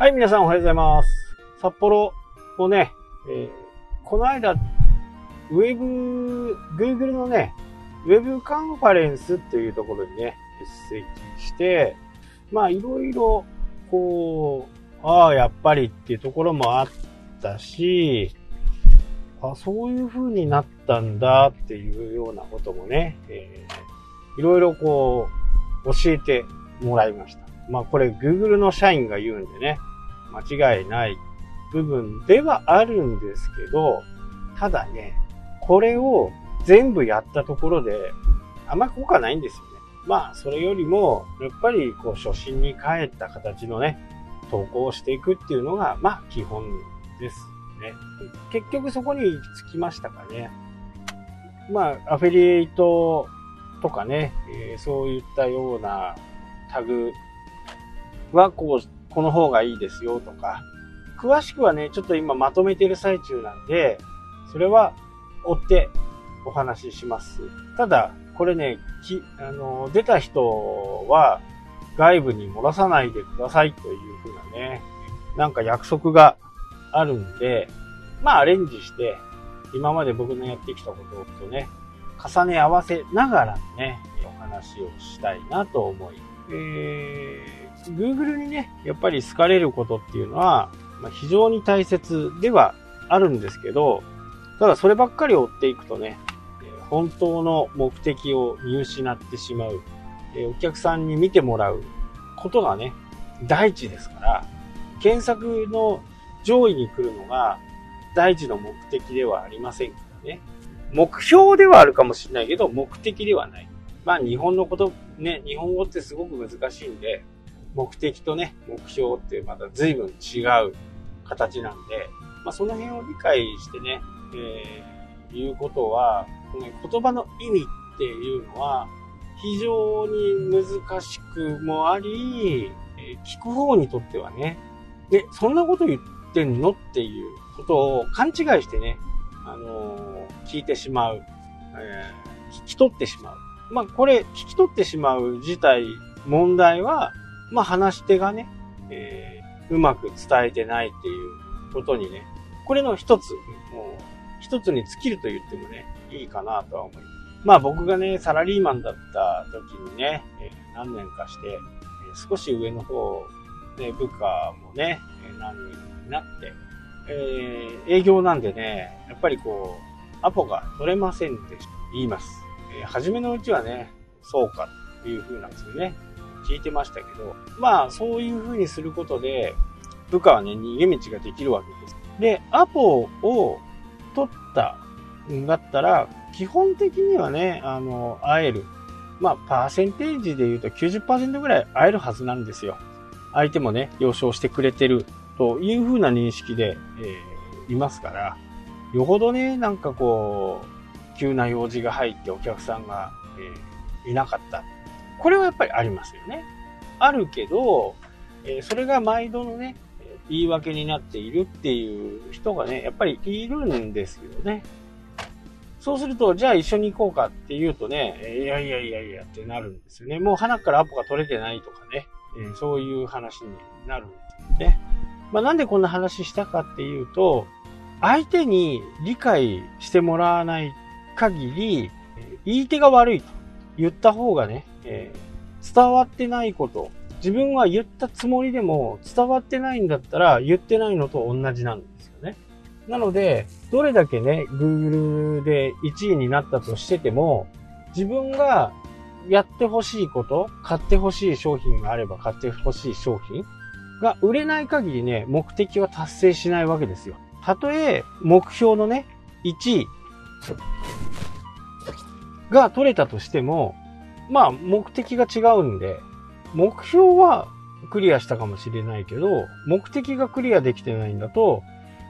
はい、皆さんおはようございます。札幌をね、えーこの間、ウェブ、Google のね、ウェブカンファレンスっていうところにね、出席して、まあいろいろ、こう、ああ、やっぱりっていうところもあったし、あそういう風になったんだっていうようなこともね、えーいろいろこう、教えてもらいました。まあこれ Google の社員が言うんでね、間違いない部分ではあるんですけど、ただね、これを全部やったところで、あんま効果ないんですよね。まあ、それよりも、やっぱり、こう、初心に帰った形のね、投稿をしていくっていうのが、まあ、基本ですね。結局そこに行き着きましたかね。まあ、アフィリエイトとかね、えーそういったようなタグは、こう、この方がいいですよとか、詳しくはね、ちょっと今まとめてる最中なんで、それは追ってお話しします。ただ、これね、きあの出た人は外部に漏らさないでくださいというふうなね、なんか約束があるんで、まあアレンジして、今まで僕のやってきたこととね、重ね合わせながらね、お話をしたいなと思います、えー、Google にね、やっぱり好かれることっていうのは、まあ、非常に大切ではあるんですけど、ただそればっかり追っていくとね、本当の目的を見失ってしまう、えーお客さんに見てもらうことがね、第一ですから、検索の上位に来るのが第一の目的ではありませんからね。目標ではあるかもしれないけど、目的ではない。まあ日本のこと、ね、日本語ってすごく難しいんで、目的とね、目標ってまた随分違う形なんで、まあその辺を理解してね、えーいうことは、この言葉の意味っていうのは、非常に難しくもあり、えー聞く方にとってはね、で、そんなこと言ってんのっていうことを勘違いしてね、あのー聞いてしまう、えー聞き取ってしまう。まあ、これ、聞き取ってしまう自体、問題は、まあ、話し手がね、えーうまく伝えてないっていうことにね、これの一つ、もう、一つに尽きると言ってもね、いいかなとは思います。まあ僕がね、サラリーマンだった時にね、えー何年かして、えー少し上の方、ね、部下もね、えー何人になって、えー営業なんでね、やっぱりこう、アポが取れませんでした。言います。初めのうちはね、そうかという風なんですよね。聞いてましたけど、まあそういう風にすることで、部下はね、逃げ道ができるわけです。で、アポを取ったんだったら、基本的にはね、あの、会える。まあ、パーセンテージで言うと90%ぐらい会えるはずなんですよ。相手もね、了承してくれてるという風な認識で、えーいますから、よほどね、なんかこう、急な用事が入ってお客さんが、えーいなかった。これはやっぱりありますよね。あるけど、えーそれが毎度のね、え言い訳になっているっていう人がね、やっぱりいるんですよね。そうすると、じゃあ一緒に行こうかって言うとね、いやいやいやいやってなるんですよね。もう鼻からアポが取れてないとかね、えーそういう話になるんですよね。まあなんでこんな話したかっていうと、相手に理解してもらわない限り、言い手が悪いと言った方がね、えー伝わってないこと、自分は言ったつもりでも伝わってないんだったら言ってないのと同じなんですよね。なので、どれだけね、Google で1位になったとしてても、自分がやってほしいこと、買ってほしい商品があれば買ってほしい商品が売れない限りね、目的は達成しないわけですよ。たとえ、目標のね、1位が取れたとしても、まあ、目的が違うんで、目標はクリアしたかもしれないけど、目的がクリアできてないんだと、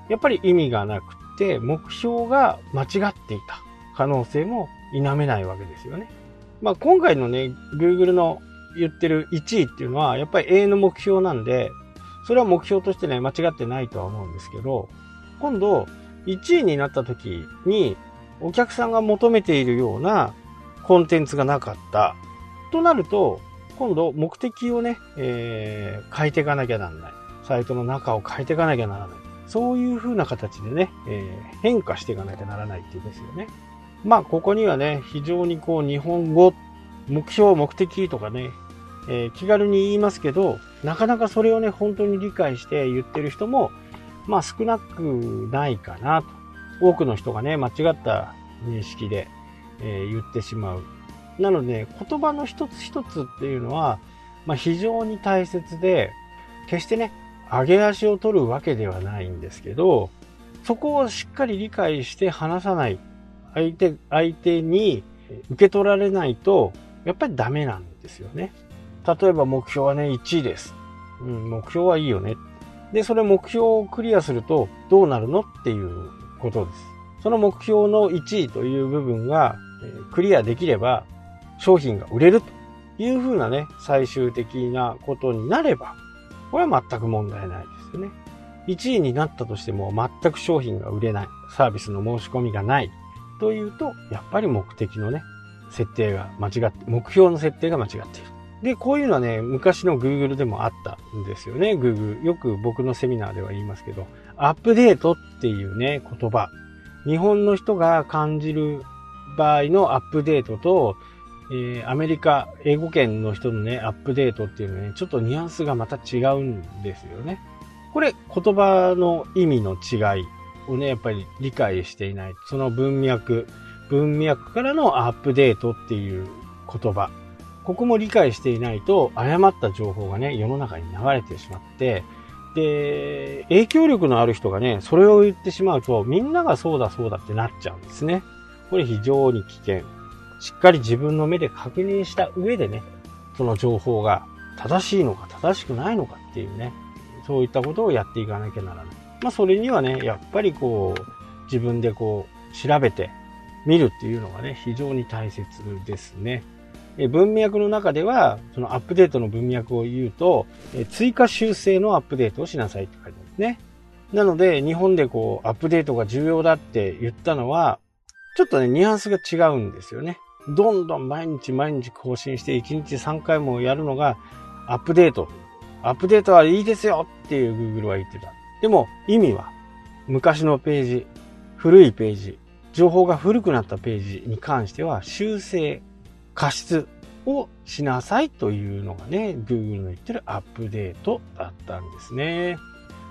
やっぱり意味がなくって、目標が間違っていた可能性も否めないわけですよね。まあ、今回のね、Google の言ってる1位っていうのは、やっぱり永遠の目標なんで、それは目標としてね、間違ってないとは思うんですけど、今度、1位になった時に、お客さんが求めているようなコンテンツがなかった。となると、今度目的をね、えー変えていかなきゃなんない。サイトの中を変えていかなきゃならない。そういう風な形でね、えー、変化していかなきゃならないっていうんですよね。まあ、ここにはね、非常にこう、日本語、目標、目的とかね、えー、気軽に言いますけど、なかなかそれをね、本当に理解して言ってる人も、まあ少なくないかなと。多くの人がね、間違った認識で、えー、言ってしまう。なので、言葉の一つ一つっていうのは、まあ非常に大切で、決してね、上げ足を取るわけではないんですけど、そこをしっかり理解して話さない。相手、相手に受け取られないと、やっぱりダメなんですよね。例えば目標はね、1位です。うん、目標はいいよね。で、それ目標をクリアするとどうなるのっていうことです。その目標の1位という部分がクリアできれば商品が売れるというふうなね、最終的なことになれば、これは全く問題ないですよね。1位になったとしても全く商品が売れない、サービスの申し込みがないというと、やっぱり目的のね、設定が間違って、目標の設定が間違っている。で、こういうのはね、昔の Google でもあったんですよね。Google。よく僕のセミナーでは言いますけど、アップデートっていうね、言葉。日本の人が感じる場合のアップデートと、えー、アメリカ、英語圏の人のね、アップデートっていうのはね、ちょっとニュアンスがまた違うんですよね。これ、言葉の意味の違いをね、やっぱり理解していない。その文脈、文脈からのアップデートっていう言葉。ここも理解していないと、誤った情報がね、世の中に流れてしまって、で、影響力のある人がね、それを言ってしまうと、みんながそうだそうだってなっちゃうんですね。これ非常に危険。しっかり自分の目で確認した上でね、その情報が正しいのか正しくないのかっていうね、そういったことをやっていかなきゃならない。まあそれにはね、やっぱりこう、自分でこう、調べて見るっていうのがね、非常に大切ですね。文脈の中では、そのアップデートの文脈を言うと、追加修正のアップデートをしなさいって書いてあるんですね。なので、日本でこう、アップデートが重要だって言ったのは、ちょっとね、ニュアンスが違うんですよね。どんどん毎日毎日更新して1日3回もやるのがアップデート。アップデートはいいですよっていう Google は言ってた。でも意味は昔のページ、古いページ、情報が古くなったページに関しては修正過失をしなさいというのがね、Google の言ってるアップデートだったんですね。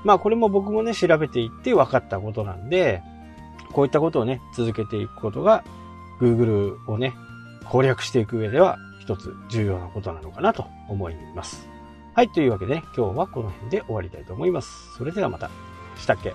まあこれも僕もね、調べていって分かったことなんで、こういったことをね、続けていくことが Google をね、攻略していく上では一つ重要なことなのかなと思います。はい、というわけで、ね、今日はこの辺で終わりたいと思います。それではまた。したっけ？